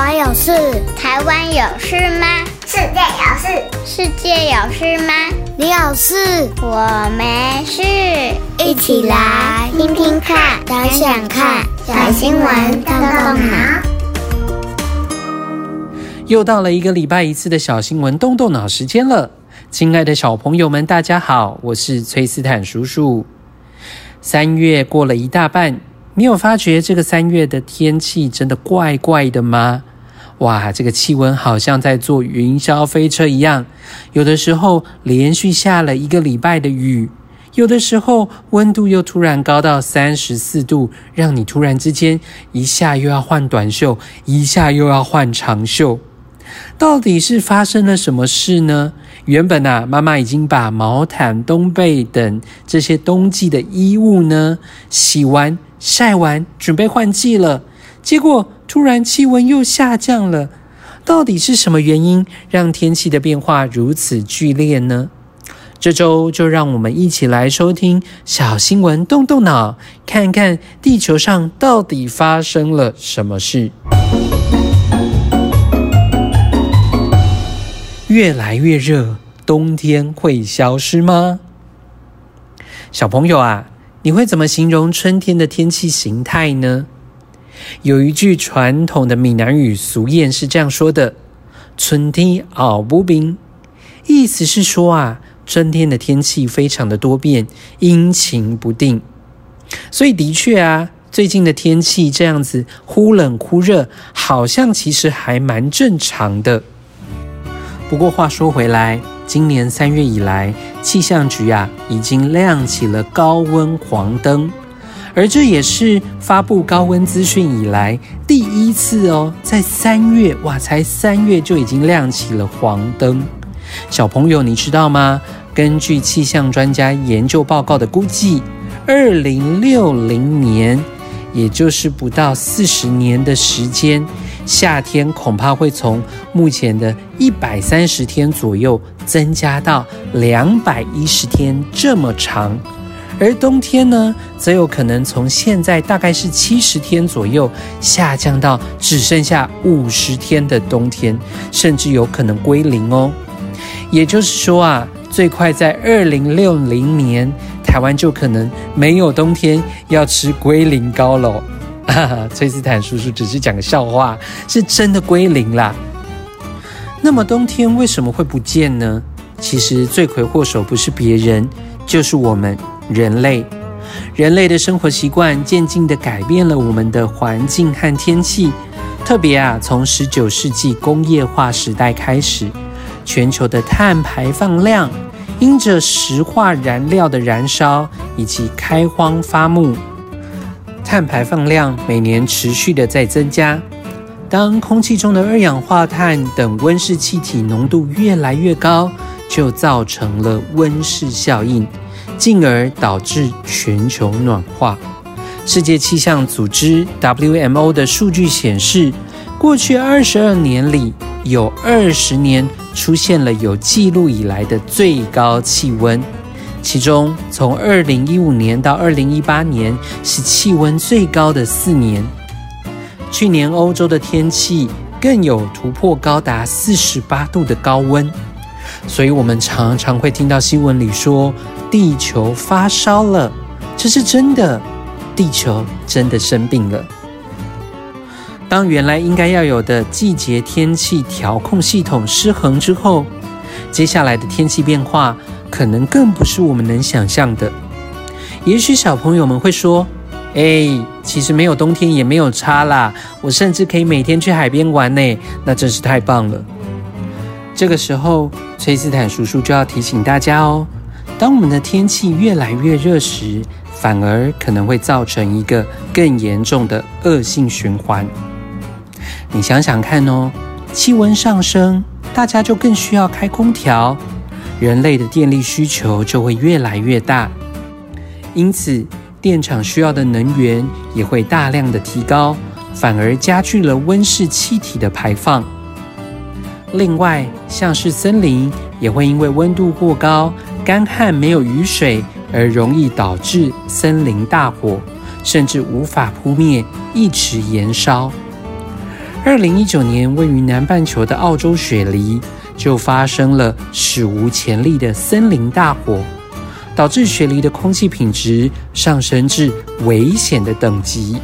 湾有事？台湾有事吗？世界有事？世界有事吗？你有事？我没事。一起来听听看，想想看，小新闻动动脑。又到了一个礼拜一次的小新闻动动脑时间了，亲爱的小朋友们，大家好，我是崔斯坦叔叔。三月过了一大半。你有发觉这个三月的天气真的怪怪的吗？哇，这个气温好像在坐云霄飞车一样。有的时候连续下了一个礼拜的雨，有的时候温度又突然高到三十四度，让你突然之间一下又要换短袖，一下又要换长袖。到底是发生了什么事呢？原本啊，妈妈已经把毛毯、冬被等这些冬季的衣物呢洗完。晒完，准备换季了，结果突然气温又下降了。到底是什么原因让天气的变化如此剧烈呢？这周就让我们一起来收听小新闻，动动脑，看看地球上到底发生了什么事。越来越热，冬天会消失吗？小朋友啊。你会怎么形容春天的天气形态呢？有一句传统的闽南语俗谚是这样说的：“春天好不冰”，意思是说啊，春天的天气非常的多变，阴晴不定。所以的确啊，最近的天气这样子忽冷忽热，好像其实还蛮正常的。不过话说回来，今年三月以来，气象局啊已经亮起了高温黄灯，而这也是发布高温资讯以来第一次哦，在三月哇，才三月就已经亮起了黄灯。小朋友，你知道吗？根据气象专家研究报告的估计，二零六零年，也就是不到四十年的时间。夏天恐怕会从目前的一百三十天左右增加到两百一十天这么长，而冬天呢，则有可能从现在大概是七十天左右下降到只剩下五十天的冬天，甚至有可能归零哦。也就是说啊，最快在二零六零年，台湾就可能没有冬天，要吃龟苓膏了。崔斯坦叔叔只是讲个笑话，是真的归零啦。那么冬天为什么会不见呢？其实罪魁祸首不是别人，就是我们人类。人类的生活习惯渐进地改变了我们的环境和天气。特别啊，从十九世纪工业化时代开始，全球的碳排放量因着石化燃料的燃烧以及开荒发木。碳排放量每年持续的在增加，当空气中的二氧化碳等温室气体浓度越来越高，就造成了温室效应，进而导致全球暖化。世界气象组织 WMO 的数据显示，过去二十二年里，有二十年出现了有记录以来的最高气温。其中，从二零一五年到二零一八年是气温最高的四年。去年欧洲的天气更有突破高达四十八度的高温，所以我们常常会听到新闻里说地球发烧了，这是真的，地球真的生病了。当原来应该要有的季节天气调控系统失衡之后，接下来的天气变化。可能更不是我们能想象的。也许小朋友们会说：“哎，其实没有冬天也没有差啦，我甚至可以每天去海边玩呢，那真是太棒了。”这个时候，崔斯坦叔叔就要提醒大家哦：当我们的天气越来越热时，反而可能会造成一个更严重的恶性循环。你想想看哦，气温上升，大家就更需要开空调。人类的电力需求就会越来越大，因此电厂需要的能源也会大量的提高，反而加剧了温室气体的排放。另外，像是森林也会因为温度过高、干旱没有雨水，而容易导致森林大火，甚至无法扑灭，一直延烧。二零一九年，位于南半球的澳洲雪梨就发生了史无前例的森林大火，导致雪梨的空气品质上升至危险的等级。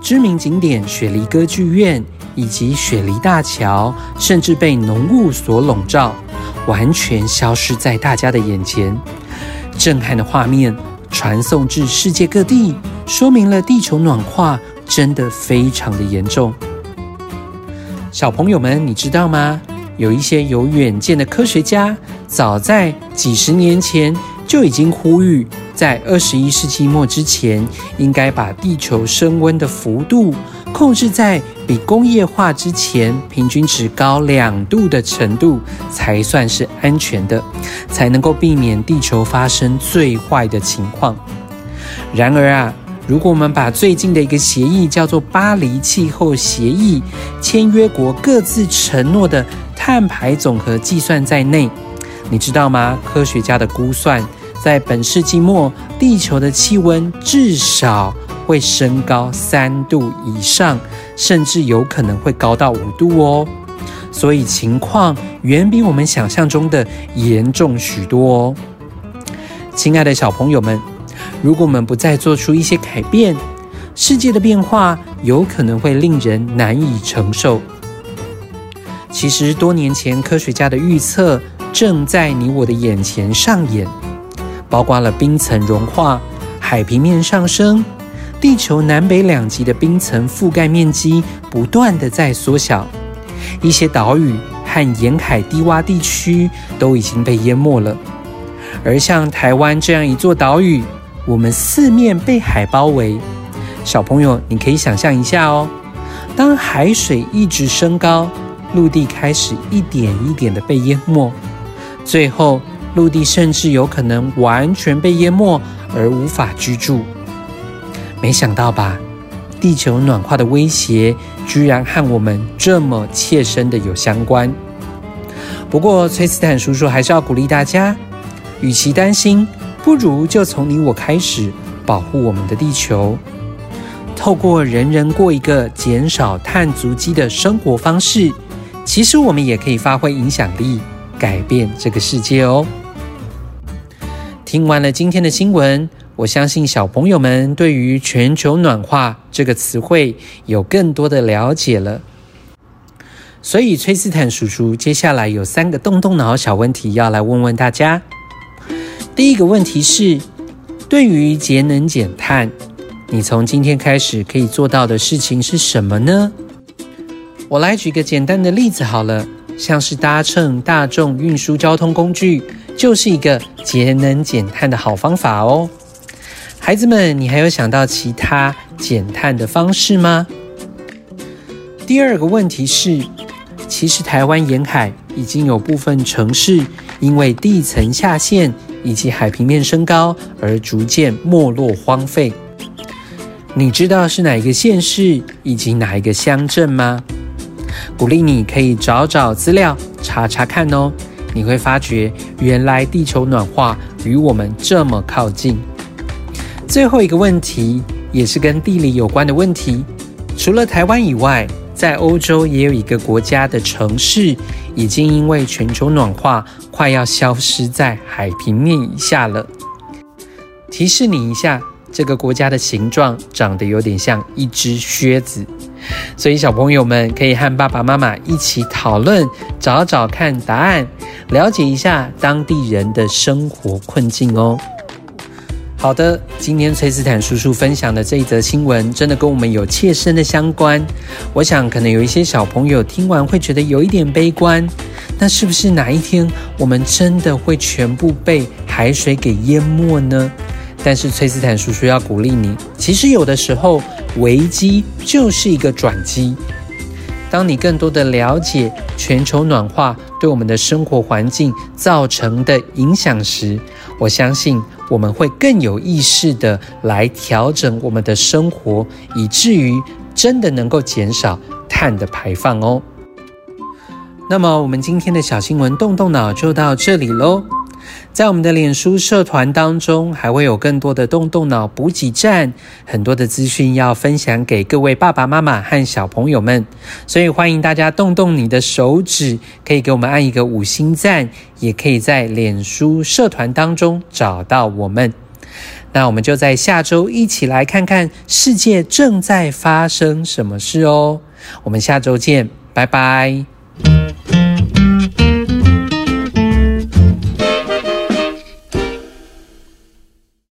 知名景点雪梨歌剧院以及雪梨大桥，甚至被浓雾所笼罩，完全消失在大家的眼前。震撼的画面传送至世界各地，说明了地球暖化真的非常的严重。小朋友们，你知道吗？有一些有远见的科学家，早在几十年前就已经呼吁。在二十一世纪末之前，应该把地球升温的幅度控制在比工业化之前平均值高两度的程度，才算是安全的，才能够避免地球发生最坏的情况。然而啊，如果我们把最近的一个协议叫做《巴黎气候协议》，签约国各自承诺的碳排总和计算在内，你知道吗？科学家的估算。在本世纪末，地球的气温至少会升高三度以上，甚至有可能会高到五度哦。所以情况远比我们想象中的严重许多哦。亲爱的小朋友们，如果我们不再做出一些改变，世界的变化有可能会令人难以承受。其实多年前科学家的预测正在你我的眼前上演。包括了冰层融化、海平面上升、地球南北两极的冰层覆盖面积不断的在缩小，一些岛屿和沿海低洼地区都已经被淹没了。而像台湾这样一座岛屿，我们四面被海包围。小朋友，你可以想象一下哦，当海水一直升高，陆地开始一点一点的被淹没，最后。陆地甚至有可能完全被淹没而无法居住。没想到吧？地球暖化的威胁居然和我们这么切身的有相关。不过，崔斯坦叔叔还是要鼓励大家：与其担心，不如就从你我开始保护我们的地球。透过人人过一个减少碳足迹的生活方式，其实我们也可以发挥影响力，改变这个世界哦。听完了今天的新闻，我相信小朋友们对于全球暖化这个词汇有更多的了解了。所以，崔斯坦叔叔接下来有三个动动脑小问题要来问问大家。第一个问题是，对于节能减碳，你从今天开始可以做到的事情是什么呢？我来举个简单的例子好了，像是搭乘大众运输交通工具。就是一个节能减碳的好方法哦，孩子们，你还有想到其他减碳的方式吗？第二个问题是，其实台湾沿海已经有部分城市因为地层下陷以及海平面升高而逐渐没落荒废。你知道是哪一个县市以及哪一个乡镇吗？鼓励你可以找找资料，查查看哦。你会发觉，原来地球暖化与我们这么靠近。最后一个问题，也是跟地理有关的问题。除了台湾以外，在欧洲也有一个国家的城市，已经因为全球暖化，快要消失在海平面以下了。提示你一下，这个国家的形状长得有点像一只靴子。所以，小朋友们可以和爸爸妈妈一起讨论，找找看答案，了解一下当地人的生活困境哦。好的，今天崔斯坦叔叔分享的这一则新闻，真的跟我们有切身的相关。我想，可能有一些小朋友听完会觉得有一点悲观。那是不是哪一天我们真的会全部被海水给淹没呢？但是崔斯坦叔叔要鼓励你，其实有的时候危机就是一个转机。当你更多的了解全球暖化对我们的生活环境造成的影响时，我相信我们会更有意识的来调整我们的生活，以至于真的能够减少碳的排放哦。那么我们今天的小新闻动动脑就到这里喽。在我们的脸书社团当中，还会有更多的动动脑补给站，很多的资讯要分享给各位爸爸妈妈和小朋友们，所以欢迎大家动动你的手指，可以给我们按一个五星赞，也可以在脸书社团当中找到我们。那我们就在下周一起来看看世界正在发生什么事哦。我们下周见，拜拜。